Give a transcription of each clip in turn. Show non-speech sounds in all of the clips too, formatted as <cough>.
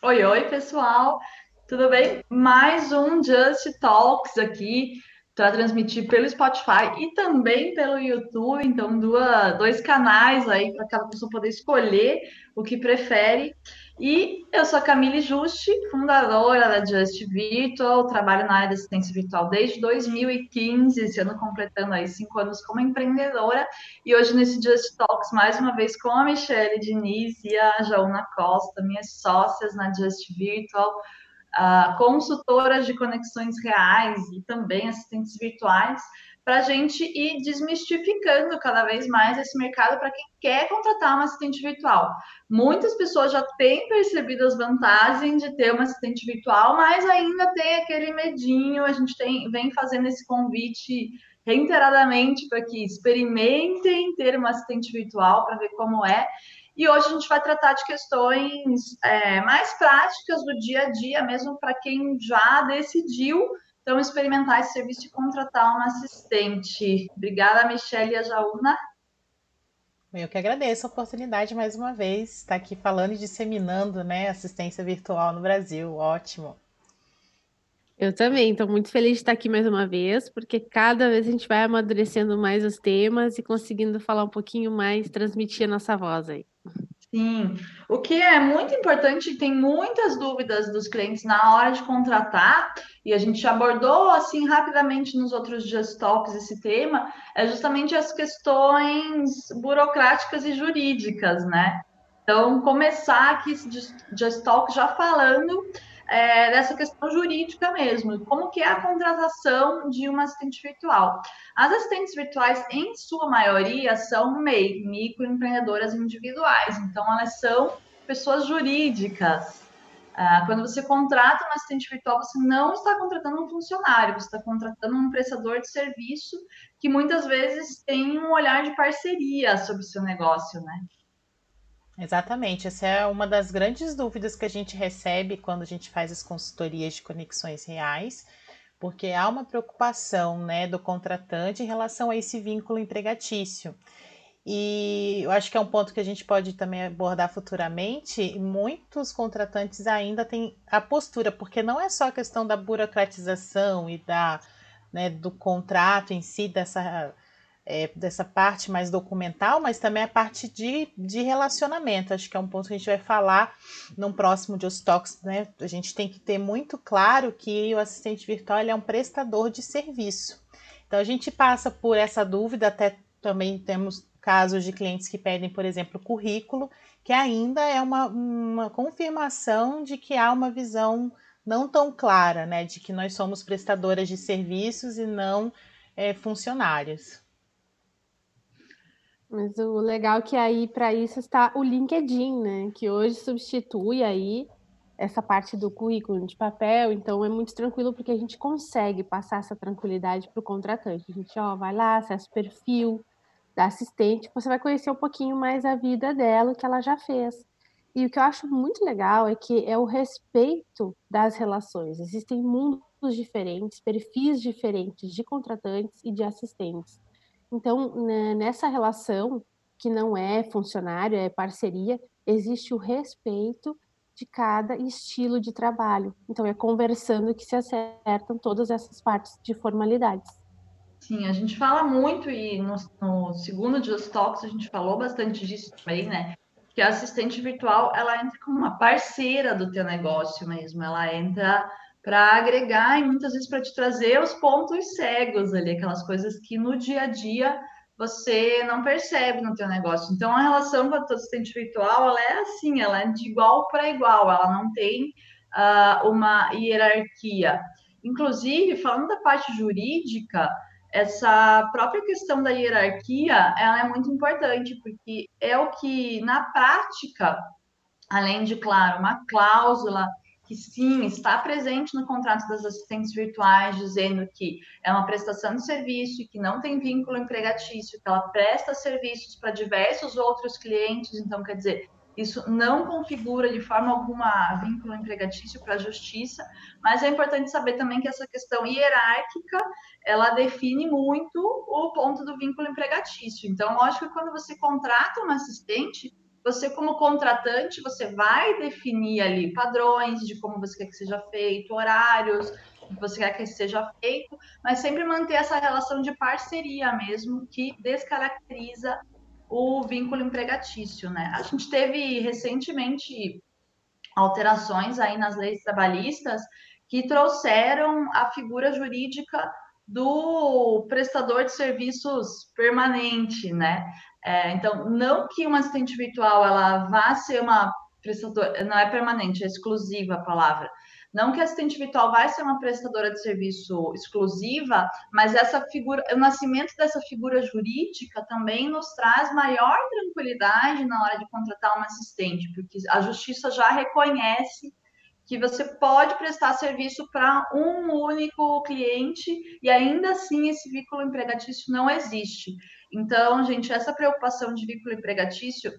Oi, oi, pessoal. Tudo bem? Mais um Just Talks aqui para transmitir pelo Spotify e também pelo YouTube. Então, duas, dois canais aí para cada pessoa poder escolher o que prefere. E eu sou a Camille Juste, fundadora da Just Virtual, trabalho na área de assistência virtual desde 2015, esse ano completando aí cinco anos como empreendedora. E hoje nesse Just Talks, mais uma vez com a Michelle Diniz e a Jauna Costa, minhas sócias na Just Virtual, uh, consultoras de conexões reais e também assistentes virtuais para a gente ir desmistificando cada vez mais esse mercado para quem quer contratar um assistente virtual. Muitas pessoas já têm percebido as vantagens de ter um assistente virtual, mas ainda tem aquele medinho. A gente tem, vem fazendo esse convite reiteradamente para que experimentem ter um assistente virtual para ver como é. E hoje a gente vai tratar de questões é, mais práticas do dia a dia, mesmo para quem já decidiu então, experimentar esse serviço e contratar uma assistente. Obrigada, Michelle e a Jauna. Eu que agradeço a oportunidade mais uma vez, estar aqui falando e disseminando né, assistência virtual no Brasil. Ótimo. Eu também, estou muito feliz de estar aqui mais uma vez, porque cada vez a gente vai amadurecendo mais os temas e conseguindo falar um pouquinho mais, transmitir a nossa voz aí. Sim, o que é muito importante, tem muitas dúvidas dos clientes na hora de contratar, e a gente abordou assim rapidamente nos outros Just Talks esse tema, é justamente as questões burocráticas e jurídicas, né? Então, começar aqui esse Just Talk já falando é, dessa questão jurídica mesmo, como que é a contratação de uma assistente virtual. As assistentes virtuais, em sua maioria, são MEI, microempreendedoras individuais, então elas são pessoas jurídicas. Ah, quando você contrata uma assistente virtual, você não está contratando um funcionário, você está contratando um prestador de serviço que muitas vezes tem um olhar de parceria sobre o seu negócio, né? Exatamente, essa é uma das grandes dúvidas que a gente recebe quando a gente faz as consultorias de conexões reais, porque há uma preocupação né, do contratante em relação a esse vínculo empregatício. E eu acho que é um ponto que a gente pode também abordar futuramente. Muitos contratantes ainda têm a postura, porque não é só a questão da burocratização e da, né, do contrato em si, dessa é, dessa parte mais documental, mas também a parte de, de relacionamento. Acho que é um ponto que a gente vai falar num próximo Just Talks, né? A gente tem que ter muito claro que o assistente virtual é um prestador de serviço. Então a gente passa por essa dúvida, até também temos casos de clientes que pedem, por exemplo, currículo, que ainda é uma, uma confirmação de que há uma visão não tão clara, né? De que nós somos prestadoras de serviços e não é, funcionários. Mas o legal é que aí para isso está o LinkedIn, né? Que hoje substitui aí essa parte do currículo de papel, então é muito tranquilo porque a gente consegue passar essa tranquilidade para o contratante. A gente ó, vai lá, acessa o perfil da assistente, você vai conhecer um pouquinho mais a vida dela, o que ela já fez. E o que eu acho muito legal é que é o respeito das relações. Existem mundos diferentes, perfis diferentes de contratantes e de assistentes. Então, né, nessa relação, que não é funcionário, é parceria, existe o respeito de cada estilo de trabalho. Então, é conversando que se acertam todas essas partes de formalidades. Sim, a gente fala muito, e no, no segundo Just Talks a gente falou bastante disso também, né? Que a assistente virtual, ela entra como uma parceira do teu negócio mesmo, ela entra para agregar e muitas vezes para te trazer os pontos cegos ali, aquelas coisas que no dia a dia você não percebe no teu negócio. Então, a relação com a tua assistente virtual, ela é assim, ela é de igual para igual, ela não tem uh, uma hierarquia. Inclusive, falando da parte jurídica, essa própria questão da hierarquia, ela é muito importante, porque é o que, na prática, além de, claro, uma cláusula que sim, está presente no contrato das assistentes virtuais, dizendo que é uma prestação de serviço e que não tem vínculo empregatício, que ela presta serviços para diversos outros clientes, então, quer dizer, isso não configura de forma alguma vínculo empregatício para a justiça, mas é importante saber também que essa questão hierárquica, ela define muito o ponto do vínculo empregatício. Então, lógico que quando você contrata uma assistente, você como contratante, você vai definir ali padrões de como você quer que seja feito, horários que você quer que seja feito, mas sempre manter essa relação de parceria mesmo, que descaracteriza o vínculo empregatício, né? A gente teve recentemente alterações aí nas leis trabalhistas que trouxeram a figura jurídica do prestador de serviços permanente, né? É, então, não que uma assistente virtual ela vá ser uma prestadora, não é permanente, é exclusiva a palavra. Não que a assistente virtual vai ser uma prestadora de serviço exclusiva, mas essa figura, o nascimento dessa figura jurídica também nos traz maior tranquilidade na hora de contratar uma assistente, porque a justiça já reconhece que você pode prestar serviço para um único cliente e ainda assim esse vínculo empregatício não existe. Então, gente, essa preocupação de vínculo empregatício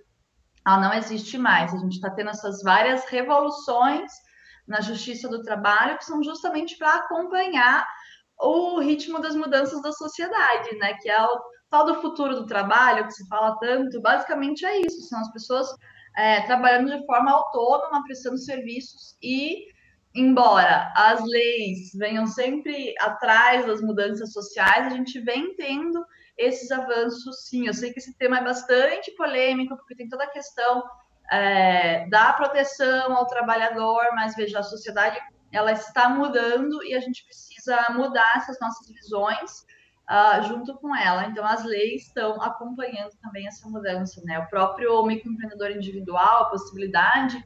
ela não existe mais. A gente está tendo essas várias revoluções na Justiça do Trabalho que são justamente para acompanhar o ritmo das mudanças da sociedade, né? Que é o tal do futuro do trabalho que se fala tanto. Basicamente é isso: são as pessoas é, trabalhando de forma autônoma, prestando serviços e embora as leis venham sempre atrás das mudanças sociais, a gente vem tendo esses avanços, sim. Eu sei que esse tema é bastante polêmico, porque tem toda a questão é, da proteção ao trabalhador, mas veja, a sociedade ela está mudando e a gente precisa mudar essas nossas visões uh, junto com ela. Então, as leis estão acompanhando também essa mudança, né? O próprio microempreendedor individual, a possibilidade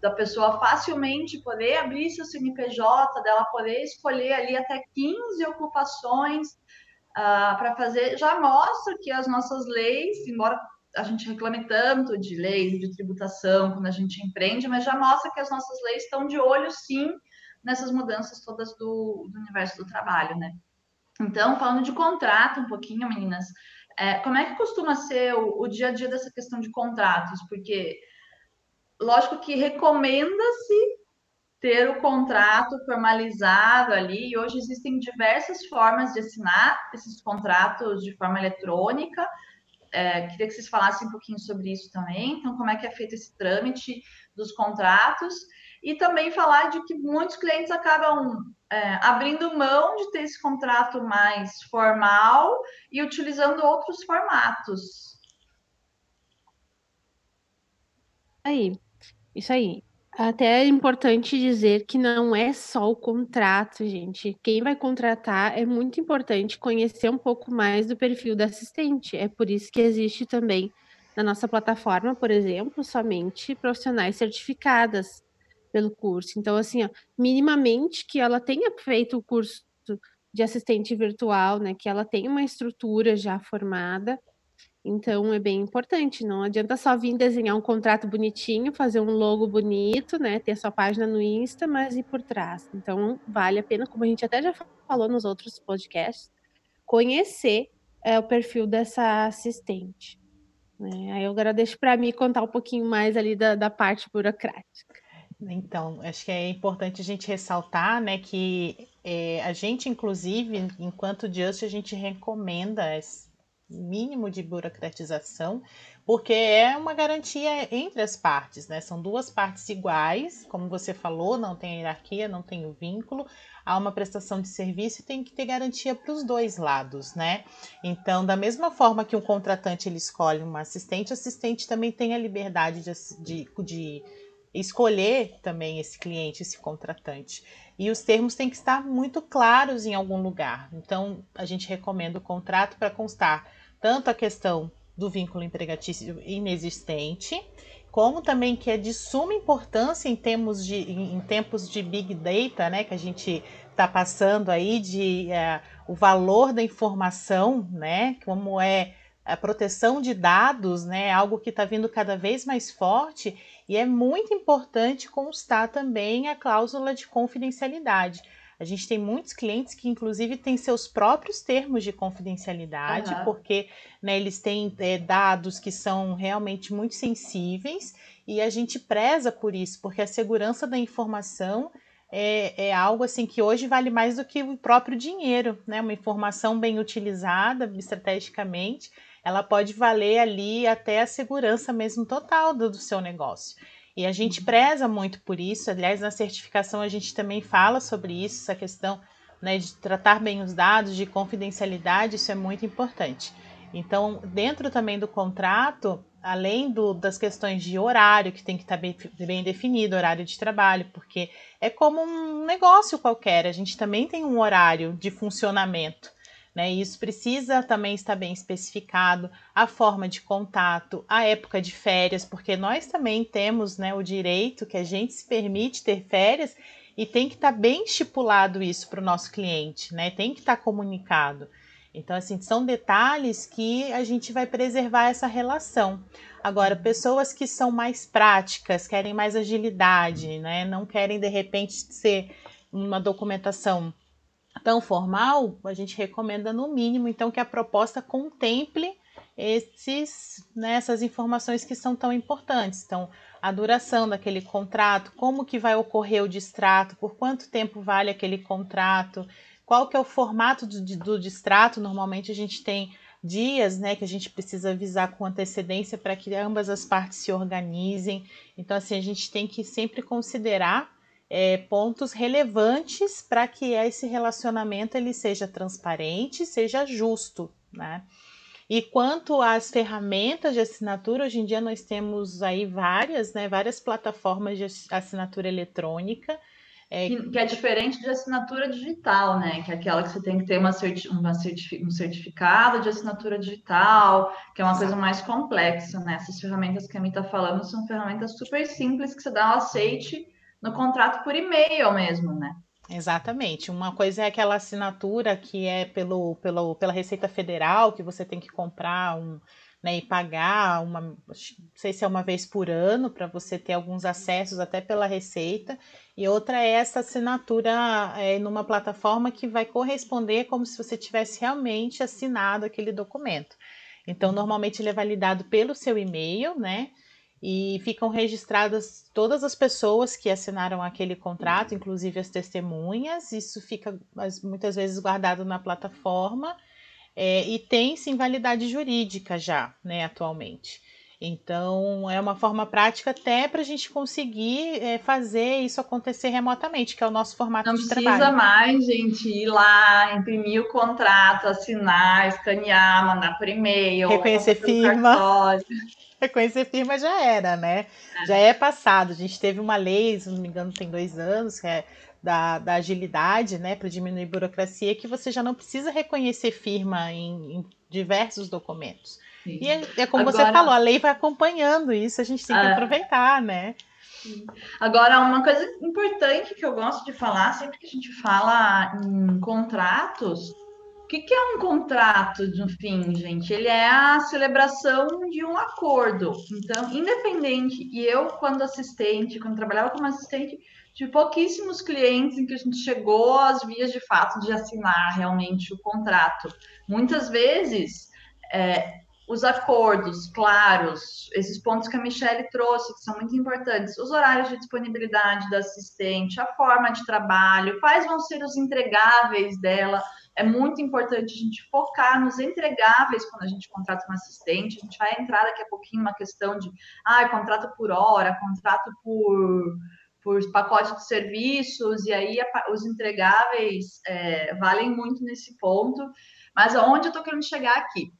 da pessoa facilmente poder abrir seu CNPJ, dela poder escolher ali até 15 ocupações uh, para fazer, já mostra que as nossas leis, embora a gente reclame tanto de leis de tributação quando a gente empreende, mas já mostra que as nossas leis estão de olho, sim, nessas mudanças todas do, do universo do trabalho, né? Então, falando de contrato um pouquinho, meninas, é, como é que costuma ser o, o dia a dia dessa questão de contratos? Porque, lógico que recomenda-se ter o contrato formalizado ali. E hoje existem diversas formas de assinar esses contratos de forma eletrônica. É, queria que vocês falassem um pouquinho sobre isso também. Então, como é que é feito esse trâmite dos contratos? E também falar de que muitos clientes acabam é, abrindo mão de ter esse contrato mais formal e utilizando outros formatos. Aí, isso aí. Até é importante dizer que não é só o contrato, gente. Quem vai contratar é muito importante conhecer um pouco mais do perfil da assistente. É por isso que existe também na nossa plataforma, por exemplo, somente profissionais certificadas pelo curso. Então, assim, ó, minimamente que ela tenha feito o curso de assistente virtual, né? Que ela tenha uma estrutura já formada então é bem importante, não adianta só vir desenhar um contrato bonitinho, fazer um logo bonito, né, ter sua página no Insta, mas ir por trás. Então vale a pena, como a gente até já falou nos outros podcasts, conhecer é, o perfil dessa assistente. Né? Aí agora deixo para mim contar um pouquinho mais ali da, da parte burocrática. Então, acho que é importante a gente ressaltar, né, que é, a gente, inclusive, enquanto Just, a gente recomenda mínimo de burocratização, porque é uma garantia entre as partes, né? São duas partes iguais, como você falou, não tem hierarquia, não tem o vínculo, há uma prestação de serviço e tem que ter garantia para os dois lados, né? Então, da mesma forma que um contratante ele escolhe uma assistente, o assistente também tem a liberdade de, de, de escolher também esse cliente, esse contratante. E os termos têm que estar muito claros em algum lugar. Então, a gente recomenda o contrato para constar tanto a questão do vínculo empregatício inexistente, como também que é de suma importância em termos de em tempos de big data, né, que a gente está passando aí de é, o valor da informação, né, como é a proteção de dados, né, algo que está vindo cada vez mais forte e é muito importante constar também a cláusula de confidencialidade. A gente tem muitos clientes que, inclusive, têm seus próprios termos de confidencialidade, uhum. porque né, eles têm é, dados que são realmente muito sensíveis e a gente preza por isso, porque a segurança da informação é, é, algo assim que hoje vale mais do que o próprio dinheiro, né? Uma informação bem utilizada estrategicamente ela pode valer ali até a segurança mesmo total do, do seu negócio. E a gente uhum. preza muito por isso. Aliás, na certificação a gente também fala sobre isso, essa questão né, de tratar bem os dados, de confidencialidade, isso é muito importante. Então, dentro também do contrato, além do, das questões de horário, que tem que estar bem, bem, definido, horário de trabalho, porque é como um negócio qualquer, a gente também tem um horário de funcionamento. Né? E isso precisa também estar bem especificado, a forma de contato, a época de férias, porque nós também temos né, o direito que a gente se permite ter férias e tem que estar bem estipulado isso para o nosso cliente, né? Tem que estar comunicado. Então, assim, são detalhes que a gente vai preservar essa relação. Agora, pessoas que são mais práticas, querem mais agilidade, né? Não querem, de repente, ser uma documentação tão formal, a gente recomenda, no mínimo, então, que a proposta contemple esses, né, essas informações que são tão importantes. Então, a duração daquele contrato, como que vai ocorrer o distrato, por quanto tempo vale aquele contrato, qual que é o formato do, do distrato? Normalmente a gente tem dias, né, que a gente precisa avisar com antecedência para que ambas as partes se organizem. Então, assim, a gente tem que sempre considerar é, pontos relevantes para que esse relacionamento ele seja transparente, seja justo, né? E quanto às ferramentas de assinatura, hoje em dia nós temos aí várias, né, várias plataformas de assinatura eletrônica é, que, que, é diferente de assinatura digital, né? Que é aquela que você tem que ter uma certi uma certifi um certificado de assinatura digital, que é uma Exato. coisa mais complexa, né? Essas ferramentas que a Mi está falando são ferramentas super simples que você dá o aceite no contrato por e-mail mesmo, né? Exatamente. Uma coisa é aquela assinatura que é pelo, pelo, pela Receita Federal, que você tem que comprar um, né, e pagar uma, não sei se é uma vez por ano, para você ter alguns acessos até pela Receita, e outra é essa assinatura é, numa plataforma que vai corresponder como se você tivesse realmente assinado aquele documento. Então, normalmente ele é validado pelo seu e-mail, né? E ficam registradas todas as pessoas que assinaram aquele contrato, inclusive as testemunhas. Isso fica muitas vezes guardado na plataforma é, e tem sim validade jurídica já, né, atualmente. Então, é uma forma prática até para a gente conseguir é, fazer isso acontecer remotamente, que é o nosso formato Não de trabalho. Não precisa mais, gente, ir lá, imprimir o contrato, assinar, escanear, mandar por e-mail. Reconhecer firma. <laughs> Reconhecer firma já era, né? É. Já é passado. A gente teve uma lei, se não me engano, tem dois anos, que é da, da agilidade, né, para diminuir burocracia, que você já não precisa reconhecer firma em, em diversos documentos. Sim. E é, é como Agora, você falou, a lei vai acompanhando isso, a gente tem que é, aproveitar, né? Agora, uma coisa importante que eu gosto de falar, sempre que a gente fala em contratos, o que, que é um contrato de um fim, gente? Ele é a celebração de um acordo. Então, independente, e eu, quando assistente, quando trabalhava como assistente, de pouquíssimos clientes em que a gente chegou às vias de fato de assinar realmente o contrato. Muitas vezes, é, os acordos claros, esses pontos que a Michelle trouxe, que são muito importantes, os horários de disponibilidade da assistente, a forma de trabalho, quais vão ser os entregáveis dela. É muito importante a gente focar nos entregáveis quando a gente contrata um assistente. A gente vai entrar daqui a pouquinho uma questão de ah, contrato por hora, contrato por por pacote de serviços, e aí os entregáveis é, valem muito nesse ponto. Mas aonde eu estou querendo chegar aqui?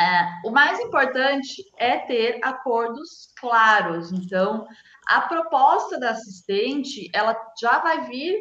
É, o mais importante é ter acordos claros. Então, a proposta da assistente, ela já vai vir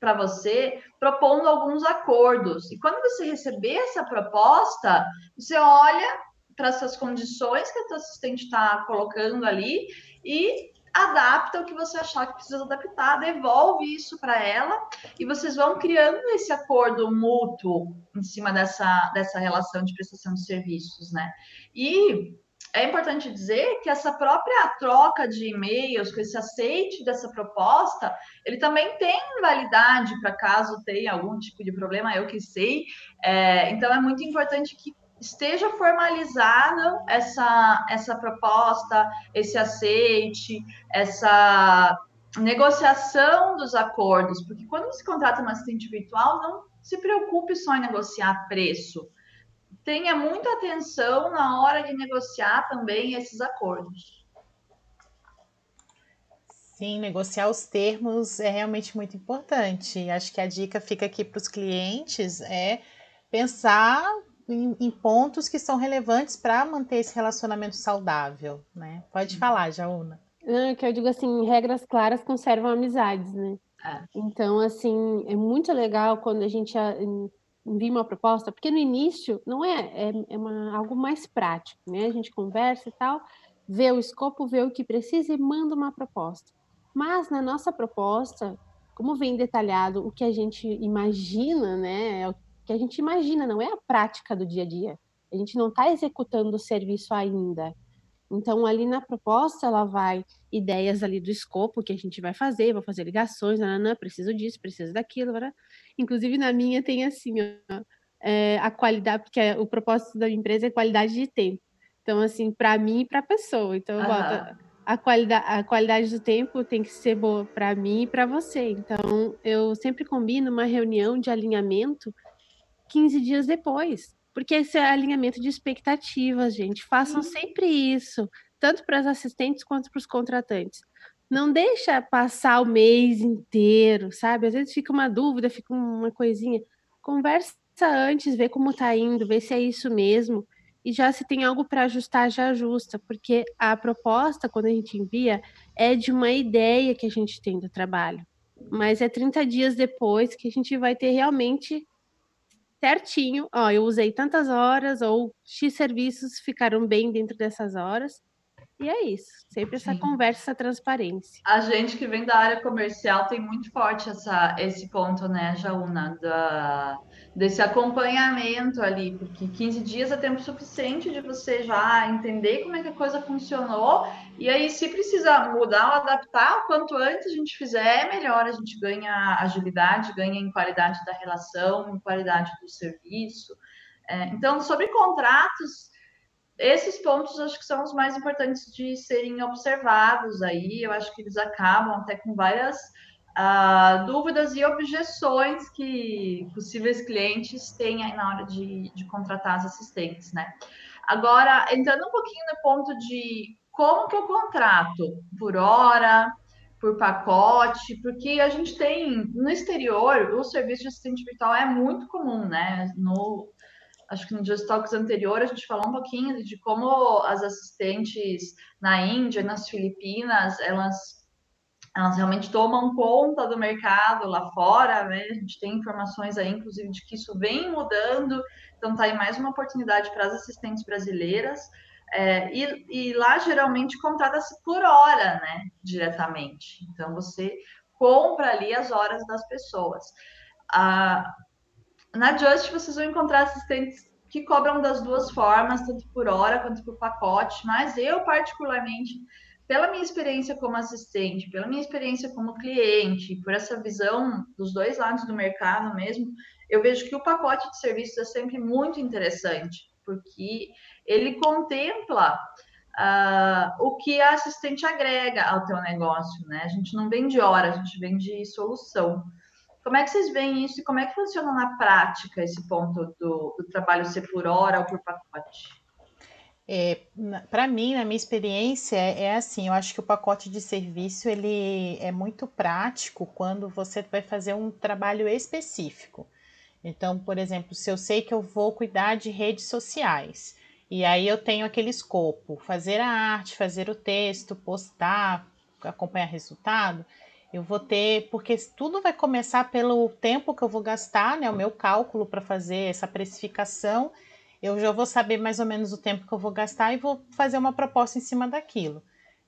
para você propondo alguns acordos. E quando você receber essa proposta, você olha para essas condições que a tua assistente está colocando ali e adapta o que você achar que precisa adaptar, devolve isso para ela e vocês vão criando esse acordo mútuo em cima dessa, dessa relação de prestação de serviços, né? E é importante dizer que essa própria troca de e-mails, com esse aceite dessa proposta, ele também tem validade para caso tenha algum tipo de problema, eu que sei. É, então é muito importante que esteja formalizada essa, essa proposta, esse aceite, essa negociação dos acordos, porque quando você contrata um assistente virtual, não se preocupe só em negociar preço. tenha muita atenção na hora de negociar também esses acordos. Sim, negociar os termos é realmente muito importante. Acho que a dica fica aqui para os clientes é pensar em, em, pontos que são relevantes para manter esse relacionamento saudável, né? Pode falar, Jauna. É que eu digo assim, regras claras conservam amizades, né? É. Então, assim, é muito legal quando a gente envia uma proposta, porque no início não é, é, é uma, algo mais prático, né? A gente conversa e tal, vê o escopo, vê o que precisa e manda uma proposta. Mas na nossa proposta, como vem detalhado o que a gente imagina, né? É que a gente imagina, não é a prática do dia a dia. A gente não está executando o serviço ainda. Então, ali na proposta, ela vai ideias ali do escopo que a gente vai fazer, vou fazer ligações, nananã, preciso disso, preciso daquilo. Né? Inclusive, na minha tem assim, ó, é, a qualidade, porque o propósito da empresa é qualidade de tempo. Então, assim, para mim e para a pessoa. Então, eu boto a qualidade, a qualidade do tempo tem que ser boa para mim e para você. Então, eu sempre combino uma reunião de alinhamento 15 dias depois, porque esse é alinhamento de expectativas, gente. Façam uhum. sempre isso, tanto para as assistentes quanto para os contratantes. Não deixa passar o mês inteiro, sabe? Às vezes fica uma dúvida, fica uma coisinha. Conversa antes, vê como está indo, vê se é isso mesmo e já se tem algo para ajustar, já ajusta, porque a proposta, quando a gente envia, é de uma ideia que a gente tem do trabalho. Mas é 30 dias depois que a gente vai ter realmente certinho, ó, eu usei tantas horas, ou X serviços ficaram bem dentro dessas horas, e é isso, sempre essa Sim. conversa, essa transparência. A gente que vem da área comercial tem muito forte essa, esse ponto, né, Jauna, da, desse acompanhamento ali, porque 15 dias é tempo suficiente de você já entender como é que a coisa funcionou, e aí se precisa mudar ou adaptar, quanto antes a gente fizer, melhor a gente ganha agilidade, ganha em qualidade da relação, em qualidade do serviço. É, então, sobre contratos, esses pontos acho que são os mais importantes de serem observados aí. Eu acho que eles acabam até com várias uh, dúvidas e objeções que possíveis clientes têm aí na hora de, de contratar as assistentes, né? Agora, entrando um pouquinho no ponto de como que eu contrato por hora, por pacote, porque a gente tem no exterior o serviço de assistente virtual é muito comum, né? No, acho que no Just Talks anterior a gente falou um pouquinho de como as assistentes na Índia, nas Filipinas, elas, elas realmente tomam conta do mercado lá fora, né? A gente tem informações aí, inclusive, de que isso vem mudando, então tá aí mais uma oportunidade para as assistentes brasileiras. É, e, e, lá geralmente contrata-se por hora, né? Diretamente. Então você compra ali as horas das pessoas. Ah, na Just vocês vão encontrar assistentes que cobram das duas formas, tanto por hora quanto por pacote, mas eu, particularmente, pela minha experiência como assistente, pela minha experiência como cliente, por essa visão dos dois lados do mercado mesmo, eu vejo que o pacote de serviços é sempre muito interessante, porque ele contempla uh, o que a assistente agrega ao teu negócio, né? A gente não vende hora, a gente vende solução. Como é que vocês veem isso e como é que funciona na prática esse ponto do, do trabalho ser por hora ou por pacote? É, para mim, na minha experiência, é, é assim, eu acho que o pacote de serviço ele é muito prático quando você vai fazer um trabalho específico. Então, por exemplo, se eu sei que eu vou cuidar de redes sociais, e aí eu tenho aquele escopo, fazer a arte, fazer o texto, postar, acompanhar resultado, eu vou ter, porque tudo vai começar pelo tempo que eu vou gastar, né? O meu cálculo para fazer essa precificação. Eu já vou saber mais ou menos o tempo que eu vou gastar e vou fazer uma proposta em cima daquilo.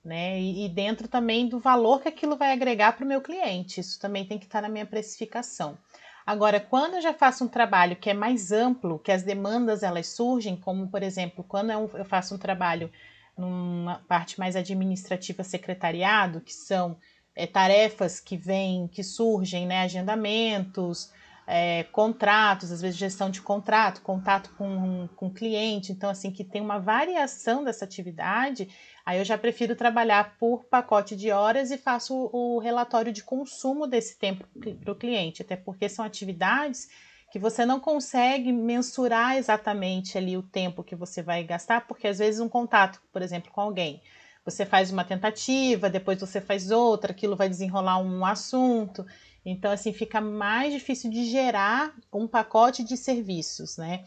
Né? E, e dentro também do valor que aquilo vai agregar para o meu cliente. Isso também tem que estar tá na minha precificação. Agora, quando eu já faço um trabalho que é mais amplo, que as demandas elas surgem, como por exemplo, quando eu faço um trabalho numa parte mais administrativa secretariado, que são é, tarefas que vêm, que surgem, né? Agendamentos, é, contratos, às vezes gestão de contrato, contato com, com cliente, então assim que tem uma variação dessa atividade, aí eu já prefiro trabalhar por pacote de horas e faço o, o relatório de consumo desse tempo para o cliente, até porque são atividades que você não consegue mensurar exatamente ali o tempo que você vai gastar, porque às vezes um contato, por exemplo, com alguém, você faz uma tentativa, depois você faz outra, aquilo vai desenrolar um assunto. Então, assim, fica mais difícil de gerar um pacote de serviços, né?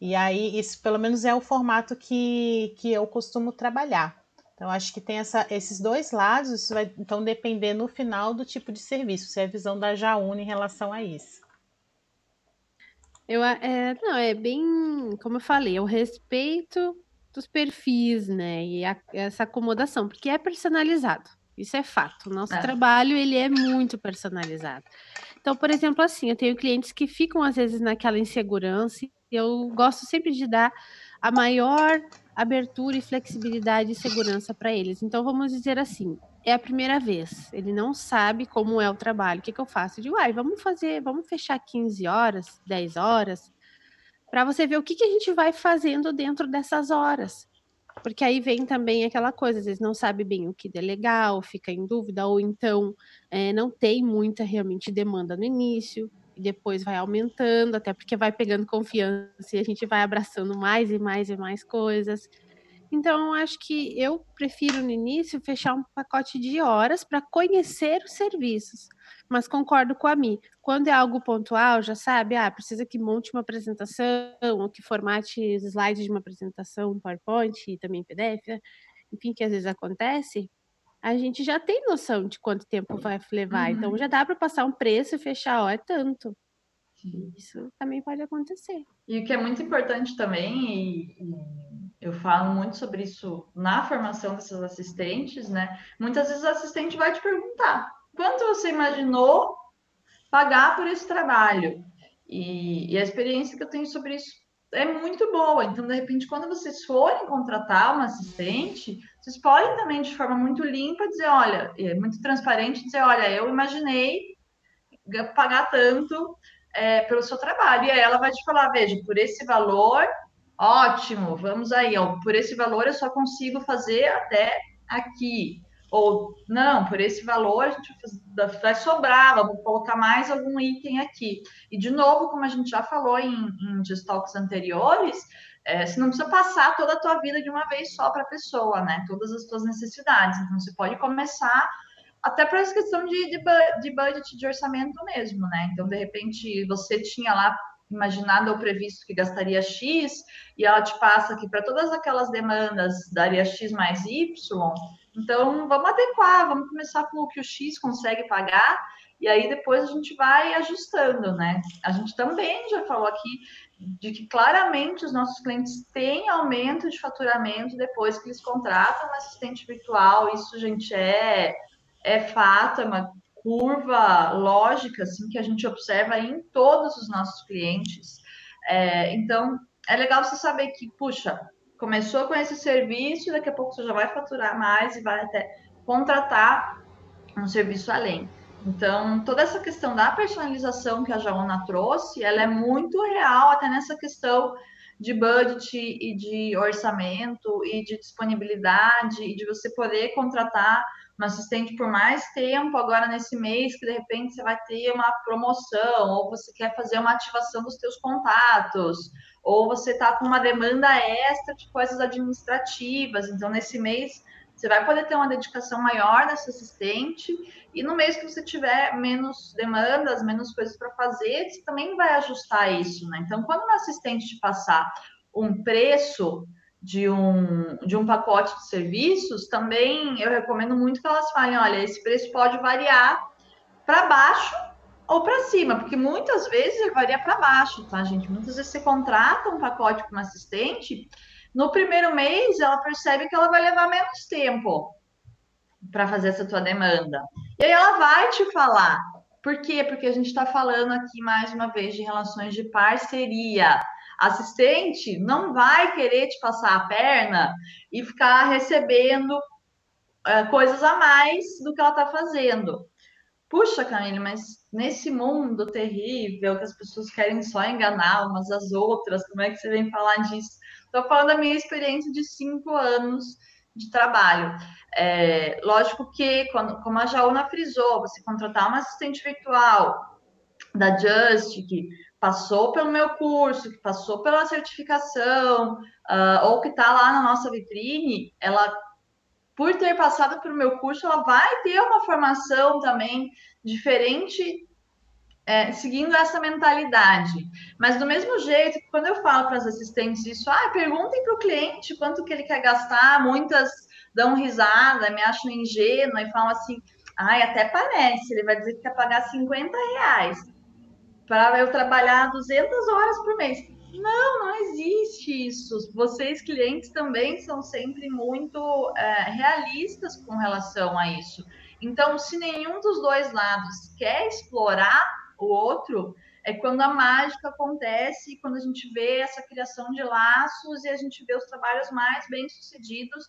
E aí, isso pelo menos é o formato que, que eu costumo trabalhar. Então, acho que tem essa, esses dois lados, isso vai então depender no final do tipo de serviço, se é a visão da Jaúna em relação a isso. Eu, é, não, é bem, como eu falei, é o respeito dos perfis, né? E a, essa acomodação, porque é personalizado. Isso é fato. O nosso é. trabalho ele é muito personalizado. Então, por exemplo, assim, eu tenho clientes que ficam às vezes naquela insegurança e eu gosto sempre de dar a maior abertura e flexibilidade e segurança para eles. Então, vamos dizer assim, é a primeira vez, ele não sabe como é o trabalho. O que, que eu faço? Eu digo, ai, vamos fazer, vamos fechar 15 horas, 10 horas, para você ver o que, que a gente vai fazendo dentro dessas horas. Porque aí vem também aquela coisa, às vezes não sabe bem o que delegar, ou fica em dúvida, ou então é, não tem muita realmente demanda no início, e depois vai aumentando, até porque vai pegando confiança e a gente vai abraçando mais e mais e mais coisas. Então, acho que eu prefiro no início fechar um pacote de horas para conhecer os serviços. Mas concordo com a Mi. Quando é algo pontual, já sabe, ah, precisa que monte uma apresentação, ou que formate slides de uma apresentação PowerPoint e também PDF, enfim, que às vezes acontece, a gente já tem noção de quanto tempo vai levar. Então, uhum. Então já dá para passar um preço e fechar, ó, é tanto. Isso também pode acontecer. E o que é muito importante também, e eu falo muito sobre isso na formação desses assistentes, né? Muitas vezes o assistente vai te perguntar: quanto você imaginou pagar por esse trabalho? E, e, a experiência que eu tenho sobre isso é muito boa. Então, de repente, quando vocês forem contratar uma assistente, vocês podem também, de forma muito limpa, dizer: olha, é muito transparente, dizer: olha, eu imaginei pagar tanto é, pelo seu trabalho. E aí ela vai te falar: veja, por esse valor Ótimo, vamos aí, ó, por esse valor eu só consigo fazer até aqui. Ou, não, por esse valor a gente vai sobrar, vamos colocar mais algum item aqui. E, de novo, como a gente já falou em, em talks anteriores, é, você não precisa passar toda a tua vida de uma vez só para a pessoa, né? Todas as tuas necessidades. Então, você pode começar até para essa questão de, de, de budget, de orçamento mesmo, né? Então, de repente, você tinha lá imaginado ou previsto que gastaria X, e ela te passa que para todas aquelas demandas daria X mais Y. Então, vamos adequar, vamos começar com o que o X consegue pagar, e aí depois a gente vai ajustando, né? A gente também já falou aqui de que claramente os nossos clientes têm aumento de faturamento depois que eles contratam um assistente virtual. Isso, gente, é, é fato, é uma curva lógica assim que a gente observa em todos os nossos clientes. É, então, é legal você saber que, puxa, começou com esse serviço, daqui a pouco você já vai faturar mais e vai até contratar um serviço além. Então, toda essa questão da personalização que a Jaona trouxe, ela é muito real até nessa questão de budget e de orçamento e de disponibilidade e de você poder contratar um assistente por mais tempo, agora nesse mês, que de repente você vai ter uma promoção, ou você quer fazer uma ativação dos seus contatos, ou você está com uma demanda extra de coisas administrativas. Então, nesse mês, você vai poder ter uma dedicação maior nesse assistente, e no mês que você tiver menos demandas, menos coisas para fazer, você também vai ajustar isso, né? Então, quando um assistente te passar um preço de um, de um pacote de serviços, também eu recomendo muito que elas falem: olha, esse preço pode variar para baixo ou para cima, porque muitas vezes ele varia para baixo, tá, gente? Muitas vezes você contrata um pacote com uma assistente, no primeiro mês ela percebe que ela vai levar menos tempo para fazer essa tua demanda. E aí ela vai te falar. Por quê? Porque a gente está falando aqui mais uma vez de relações de parceria assistente não vai querer te passar a perna e ficar recebendo uh, coisas a mais do que ela está fazendo. Puxa, Camille, mas nesse mundo terrível que as pessoas querem só enganar umas às outras, como é que você vem falar disso? Estou falando da minha experiência de cinco anos de trabalho. É, lógico que, quando, como a Jauna frisou, você contratar uma assistente virtual da Just, que passou pelo meu curso, que passou pela certificação, uh, ou que está lá na nossa vitrine, ela, por ter passado pelo meu curso, ela vai ter uma formação também diferente, é, seguindo essa mentalidade. Mas do mesmo jeito, quando eu falo para as assistentes isso, ah, perguntem para o cliente quanto que ele quer gastar, muitas dão risada, me acham ingênua e falam assim, ai, até parece, ele vai dizer que quer pagar 50 reais para eu trabalhar 200 horas por mês. Não, não existe isso. Vocês, clientes, também são sempre muito é, realistas com relação a isso. Então, se nenhum dos dois lados quer explorar o outro, é quando a mágica acontece, quando a gente vê essa criação de laços e a gente vê os trabalhos mais bem sucedidos,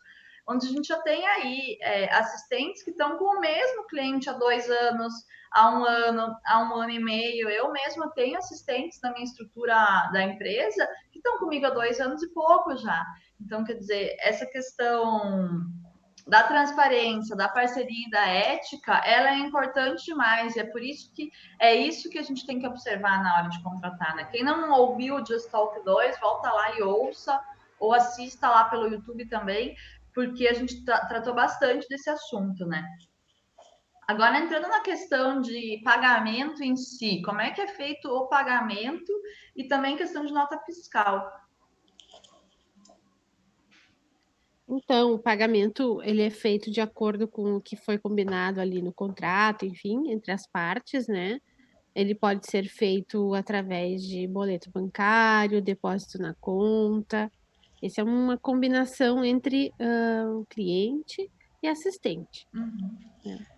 onde a gente já tem aí é, assistentes que estão com o mesmo cliente há dois anos, há um ano, há um ano e meio. Eu mesma tenho assistentes na minha estrutura da empresa que estão comigo há dois anos e pouco já. Então, quer dizer, essa questão da transparência, da parceria e da ética, ela é importante demais. E é por isso que é isso que a gente tem que observar na hora de contratar. Né? Quem não ouviu o Just Talk 2, volta lá e ouça, ou assista lá pelo YouTube também, porque a gente tra tratou bastante desse assunto, né? Agora, entrando na questão de pagamento em si, como é que é feito o pagamento e também questão de nota fiscal? Então, o pagamento ele é feito de acordo com o que foi combinado ali no contrato, enfim, entre as partes, né? Ele pode ser feito através de boleto bancário, depósito na conta. Essa é uma combinação entre uh, o cliente e assistente. Uhum. É.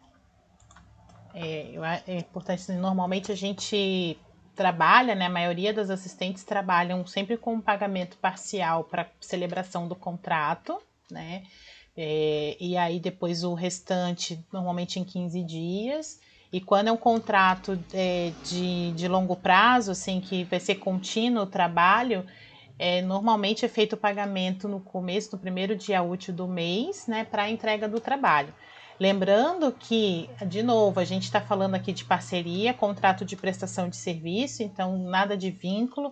É, é importante, normalmente a gente trabalha, né? A maioria das assistentes trabalham sempre com um pagamento parcial para celebração do contrato, né? É, e aí depois o restante, normalmente em 15 dias. E quando é um contrato é, de, de longo prazo, assim, que vai ser contínuo o trabalho, é, normalmente é feito o pagamento no começo, no primeiro dia útil do mês, né, para a entrega do trabalho. Lembrando que, de novo, a gente está falando aqui de parceria, contrato de prestação de serviço, então nada de vínculo.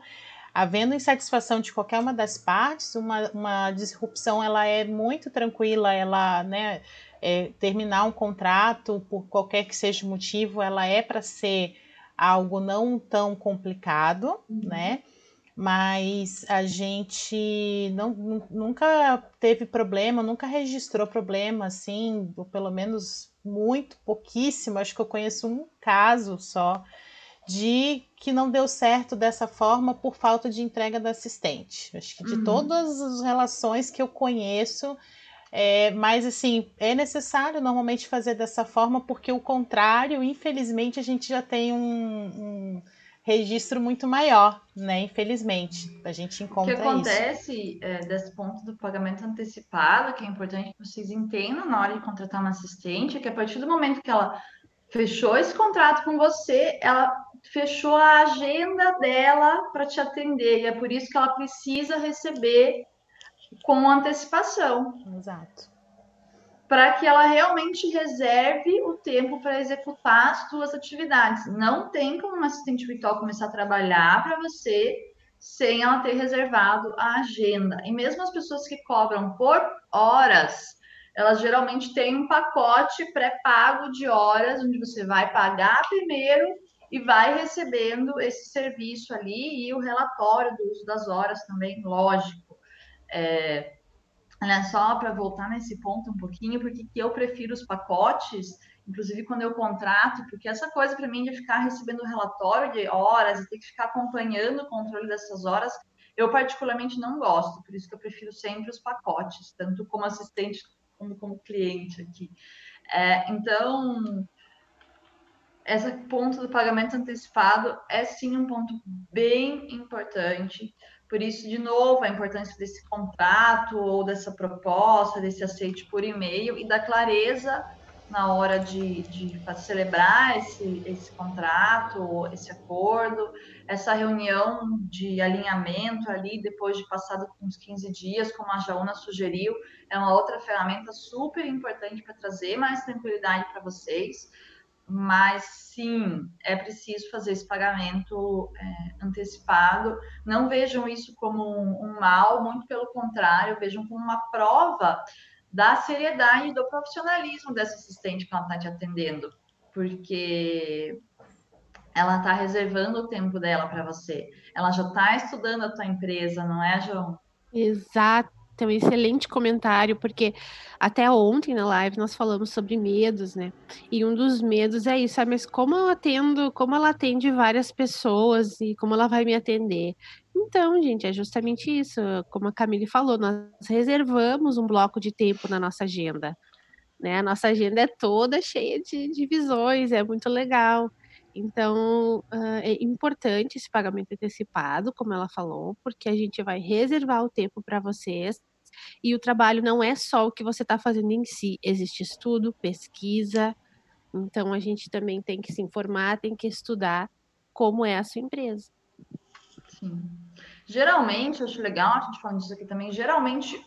Havendo insatisfação de qualquer uma das partes, uma, uma disrupção ela é muito tranquila, ela, né, é, terminar um contrato por qualquer que seja o motivo, ela é para ser algo não tão complicado, uhum. né? Mas a gente não, nunca teve problema, nunca registrou problema, assim, ou pelo menos muito pouquíssimo. Acho que eu conheço um caso só de que não deu certo dessa forma por falta de entrega da assistente. Acho que de uhum. todas as relações que eu conheço, é, mas assim, é necessário normalmente fazer dessa forma, porque o contrário, infelizmente, a gente já tem um, um registro muito maior, né? Infelizmente, a gente encontra isso. O que acontece é, desse ponto do pagamento antecipado, que é importante que vocês entendam na hora de contratar uma assistente, é que a partir do momento que ela fechou esse contrato com você, ela fechou a agenda dela para te atender, e é por isso que ela precisa receber com antecipação. Exato para que ela realmente reserve o tempo para executar as suas atividades. Não tem como uma assistente virtual começar a trabalhar para você sem ela ter reservado a agenda. E mesmo as pessoas que cobram por horas, elas geralmente têm um pacote pré-pago de horas, onde você vai pagar primeiro e vai recebendo esse serviço ali e o relatório do uso das horas também, lógico. É, Olha, só para voltar nesse ponto um pouquinho, porque eu prefiro os pacotes, inclusive quando eu contrato, porque essa coisa para mim de ficar recebendo relatório de horas e ter que ficar acompanhando o controle dessas horas, eu particularmente não gosto, por isso que eu prefiro sempre os pacotes, tanto como assistente como como cliente aqui. É, então, esse ponto do pagamento antecipado é sim um ponto bem importante. Por isso, de novo, a importância desse contrato ou dessa proposta, desse aceite por e-mail e da clareza na hora de, de celebrar esse, esse contrato, esse acordo, essa reunião de alinhamento ali, depois de passado uns 15 dias, como a Jauna sugeriu, é uma outra ferramenta super importante para trazer mais tranquilidade para vocês, mas sim, é preciso fazer esse pagamento é, antecipado. Não vejam isso como um, um mal, muito pelo contrário, vejam como uma prova da seriedade do profissionalismo dessa assistente que ela está te atendendo, porque ela está reservando o tempo dela para você. Ela já está estudando a tua empresa, não é, João? Exato. É um excelente comentário, porque até ontem na live nós falamos sobre medos, né? E um dos medos é isso, ah, mas como eu atendo, como ela atende várias pessoas e como ela vai me atender? Então, gente, é justamente isso. Como a Camille falou, nós reservamos um bloco de tempo na nossa agenda. Né? A nossa agenda é toda cheia de divisões, é muito legal. Então, uh, é importante esse pagamento antecipado, como ela falou, porque a gente vai reservar o tempo para vocês. E o trabalho não é só o que você está fazendo em si, existe estudo, pesquisa. Então, a gente também tem que se informar, tem que estudar como é a sua empresa. Sim. Geralmente, acho legal a gente falando disso aqui também, geralmente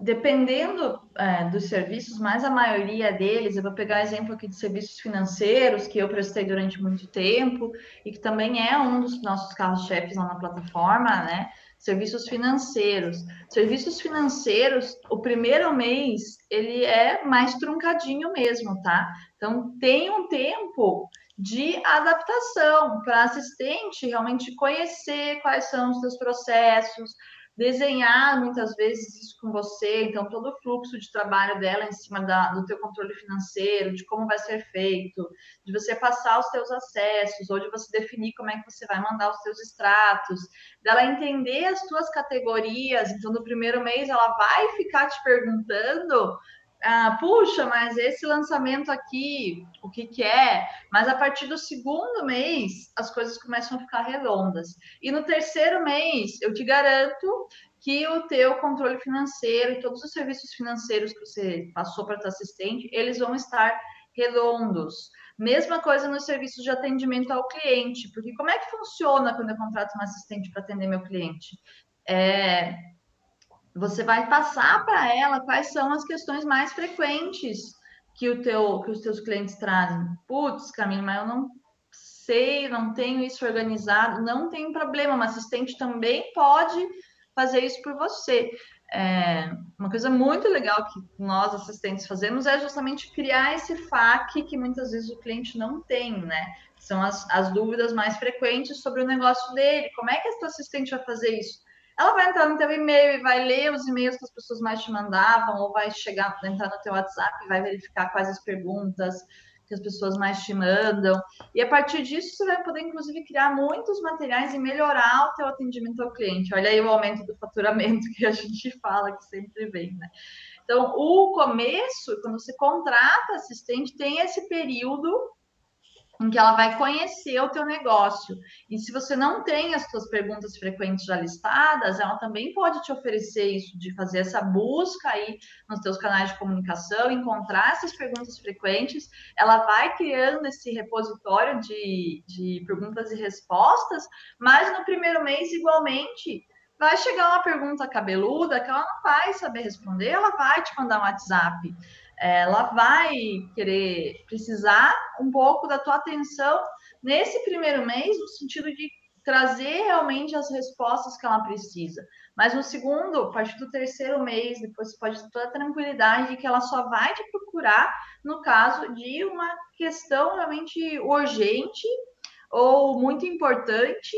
dependendo é, dos serviços, mas a maioria deles, eu vou pegar exemplo aqui de serviços financeiros, que eu prestei durante muito tempo, e que também é um dos nossos carros-chefes lá na plataforma, né? Serviços financeiros. Serviços financeiros, o primeiro mês, ele é mais truncadinho mesmo, tá? Então, tem um tempo de adaptação para assistente realmente conhecer quais são os seus processos, desenhar muitas vezes isso com você, então todo o fluxo de trabalho dela em cima da, do teu controle financeiro, de como vai ser feito, de você passar os teus acessos, ou de você definir como é que você vai mandar os teus extratos, dela entender as tuas categorias, então no primeiro mês ela vai ficar te perguntando ah, puxa, mas esse lançamento aqui, o que, que é? Mas a partir do segundo mês, as coisas começam a ficar redondas. E no terceiro mês, eu te garanto que o teu controle financeiro e todos os serviços financeiros que você passou para tua assistente, eles vão estar redondos. Mesma coisa nos serviços de atendimento ao cliente, porque como é que funciona quando eu contrato um assistente para atender meu cliente? É, você vai passar para ela quais são as questões mais frequentes que, o teu, que os teus clientes trazem. Putz, Camila, mas eu não sei, não tenho isso organizado. Não tem problema, uma assistente também pode fazer isso por você. É, uma coisa muito legal que nós assistentes fazemos é justamente criar esse FAQ que muitas vezes o cliente não tem, né? São as, as dúvidas mais frequentes sobre o negócio dele. Como é que esse assistente vai fazer isso? Ela vai entrar no teu e-mail e vai ler os e-mails que as pessoas mais te mandavam, ou vai chegar, entrar no teu WhatsApp e vai verificar quais as perguntas que as pessoas mais te mandam. E a partir disso, você vai poder, inclusive, criar muitos materiais e melhorar o teu atendimento ao cliente. Olha aí o aumento do faturamento <laughs> que a gente fala, que sempre vem, né? Então, o começo, quando você contrata assistente, tem esse período em que ela vai conhecer o teu negócio. E se você não tem as suas perguntas frequentes já listadas, ela também pode te oferecer isso, de fazer essa busca aí nos teus canais de comunicação, encontrar essas perguntas frequentes. Ela vai criando esse repositório de, de perguntas e respostas, mas no primeiro mês, igualmente, vai chegar uma pergunta cabeluda que ela não vai saber responder, ela vai te mandar um WhatsApp ela vai querer precisar um pouco da tua atenção nesse primeiro mês, no sentido de trazer realmente as respostas que ela precisa. Mas no segundo, a partir do terceiro mês, depois você pode ter toda a tranquilidade de que ela só vai te procurar no caso de uma questão realmente urgente ou muito importante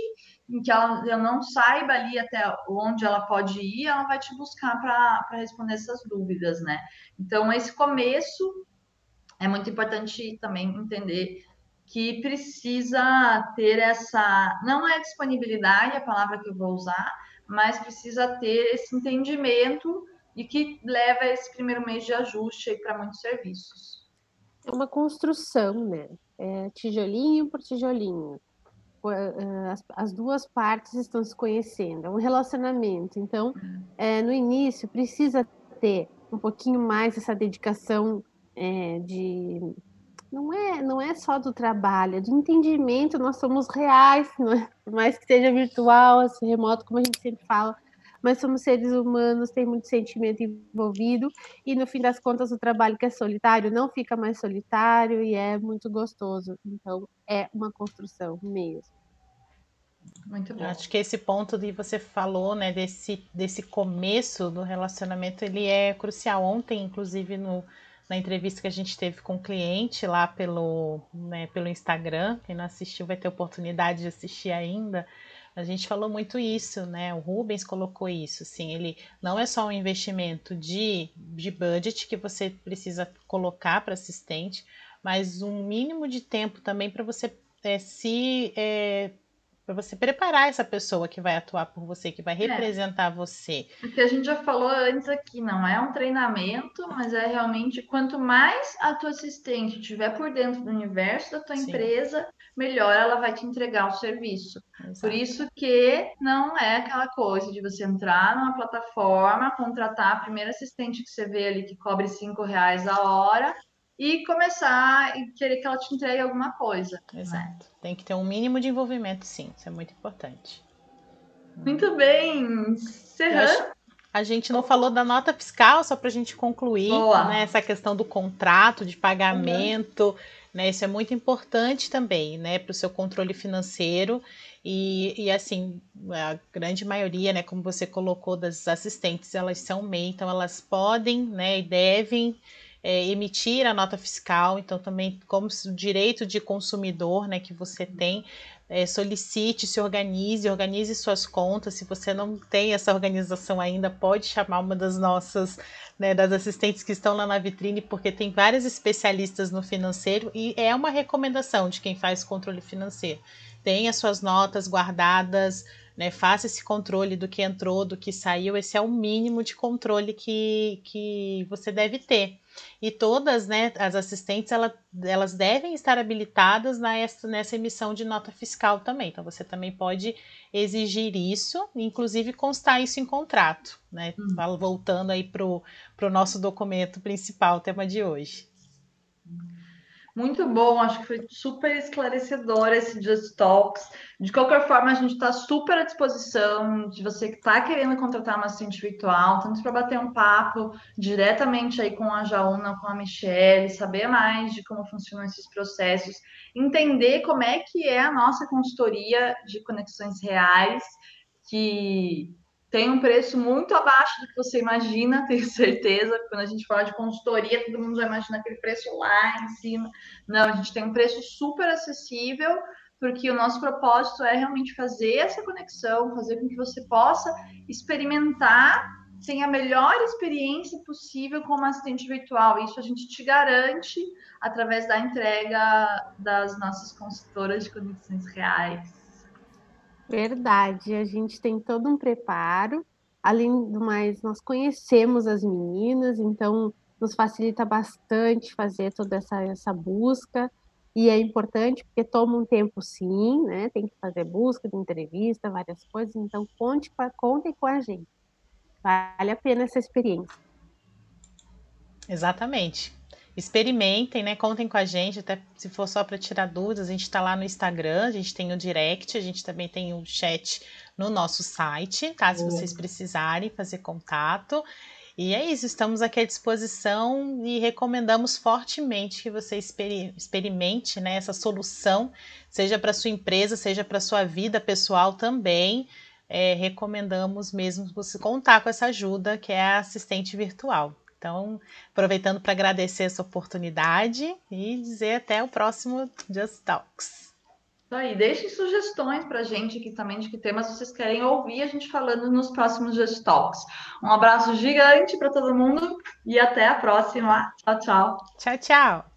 em que ela, ela não saiba ali até onde ela pode ir, ela vai te buscar para responder essas dúvidas, né? Então, esse começo é muito importante também entender que precisa ter essa. Não é disponibilidade a palavra que eu vou usar, mas precisa ter esse entendimento e que leva esse primeiro mês de ajuste para muitos serviços. É uma construção, né? É tijolinho por tijolinho. Eh, as, as, duas partes estão se conhecendo, é um relacionamento. Então, é, no início, precisa ter um pouquinho mais essa dedicação é, de. Não é, não é só do trabalho, é de entendimento. Nós somos reais, <laughs> é? por mais que seja virtual, assim, remoto, como a gente sempre fala, mas somos seres humanos, tem muito sentimento envolvido, e no fim das contas, o trabalho que é solitário não fica mais solitário e é muito gostoso. Então, é uma construção mesmo. Muito bom. Acho que esse ponto que você falou, né, desse, desse começo do relacionamento, ele é crucial. Ontem, inclusive, no, na entrevista que a gente teve com o cliente lá pelo, né, pelo Instagram, quem não assistiu vai ter oportunidade de assistir ainda. A gente falou muito isso, né? O Rubens colocou isso, assim, ele não é só um investimento de, de budget que você precisa colocar para assistente, mas um mínimo de tempo também para você é, se é, para você preparar essa pessoa que vai atuar por você, que vai é. representar é. você. O que a gente já falou antes aqui, não é um treinamento, mas é realmente quanto mais a tua assistente estiver por dentro do universo da tua Sim. empresa, melhor ela vai te entregar o serviço. Exato. Por isso que não é aquela coisa de você entrar numa plataforma, contratar a primeira assistente que você vê ali que cobre cinco reais a hora e começar e querer que ela te entregue alguma coisa. Né? Exato. Né? Tem que ter um mínimo de envolvimento, sim. Isso é muito importante. Muito bem. Serran. A gente não falou da nota fiscal, só para a gente concluir, né, essa questão do contrato de pagamento, uhum. Né, isso é muito importante também, né, para o seu controle financeiro. E, e, assim, a grande maioria, né, como você colocou, das assistentes, elas são MEI, então elas podem, né, e devem é, emitir a nota fiscal, então também como direito de consumidor né, que você tem, é, solicite, se organize, organize suas contas. Se você não tem essa organização ainda, pode chamar uma das nossas, né, das assistentes que estão lá na vitrine, porque tem várias especialistas no financeiro e é uma recomendação de quem faz controle financeiro. Tenha suas notas guardadas, né, faça esse controle do que entrou, do que saiu. Esse é o mínimo de controle que, que você deve ter. E todas, né, as assistentes, ela, elas devem estar habilitadas nessa, nessa emissão de nota fiscal também. Então, você também pode exigir isso, inclusive constar isso em contrato, né? Hum. Voltando aí para o nosso documento principal, tema de hoje. Muito bom, acho que foi super esclarecedor esse Just Talks. De qualquer forma, a gente está super à disposição de você que está querendo contratar uma assistente virtual, tanto para bater um papo diretamente aí com a Jauna, com a Michelle, saber mais de como funcionam esses processos, entender como é que é a nossa consultoria de conexões reais, que tem um preço muito abaixo do que você imagina, <laughs> tenho certeza. Quando a gente fala de consultoria, todo mundo já imagina aquele preço lá em cima. Não, a gente tem um preço super acessível, porque o nosso propósito é realmente fazer essa conexão, fazer com que você possa experimentar sem a melhor experiência possível como assistente virtual. Isso a gente te garante através da entrega das nossas consultoras de conexões reais. Verdade, a gente tem todo um preparo. Além do mais, nós conhecemos as meninas, então nos facilita bastante fazer toda essa, essa busca. E é importante porque toma um tempo sim, né? Tem que fazer busca de entrevista, várias coisas. Então, conte, contem com a gente. Vale a pena essa experiência. Exatamente experimentem, né? Contem com a gente, até se for só para tirar dúvidas, a gente está lá no Instagram, a gente tem o direct, a gente também tem o chat no nosso site, caso vocês precisarem fazer contato. E é isso, estamos aqui à disposição e recomendamos fortemente que você experimente né, essa solução, seja para sua empresa, seja para sua vida pessoal também. É, recomendamos mesmo você contar com essa ajuda que é a assistente virtual. Então, aproveitando para agradecer essa oportunidade e dizer até o próximo Just Talks. Isso aí, deixem sugestões para a gente aqui também de que temas vocês querem ouvir a gente falando nos próximos Just Talks. Um abraço gigante para todo mundo e até a próxima. Tchau, tchau. Tchau, tchau.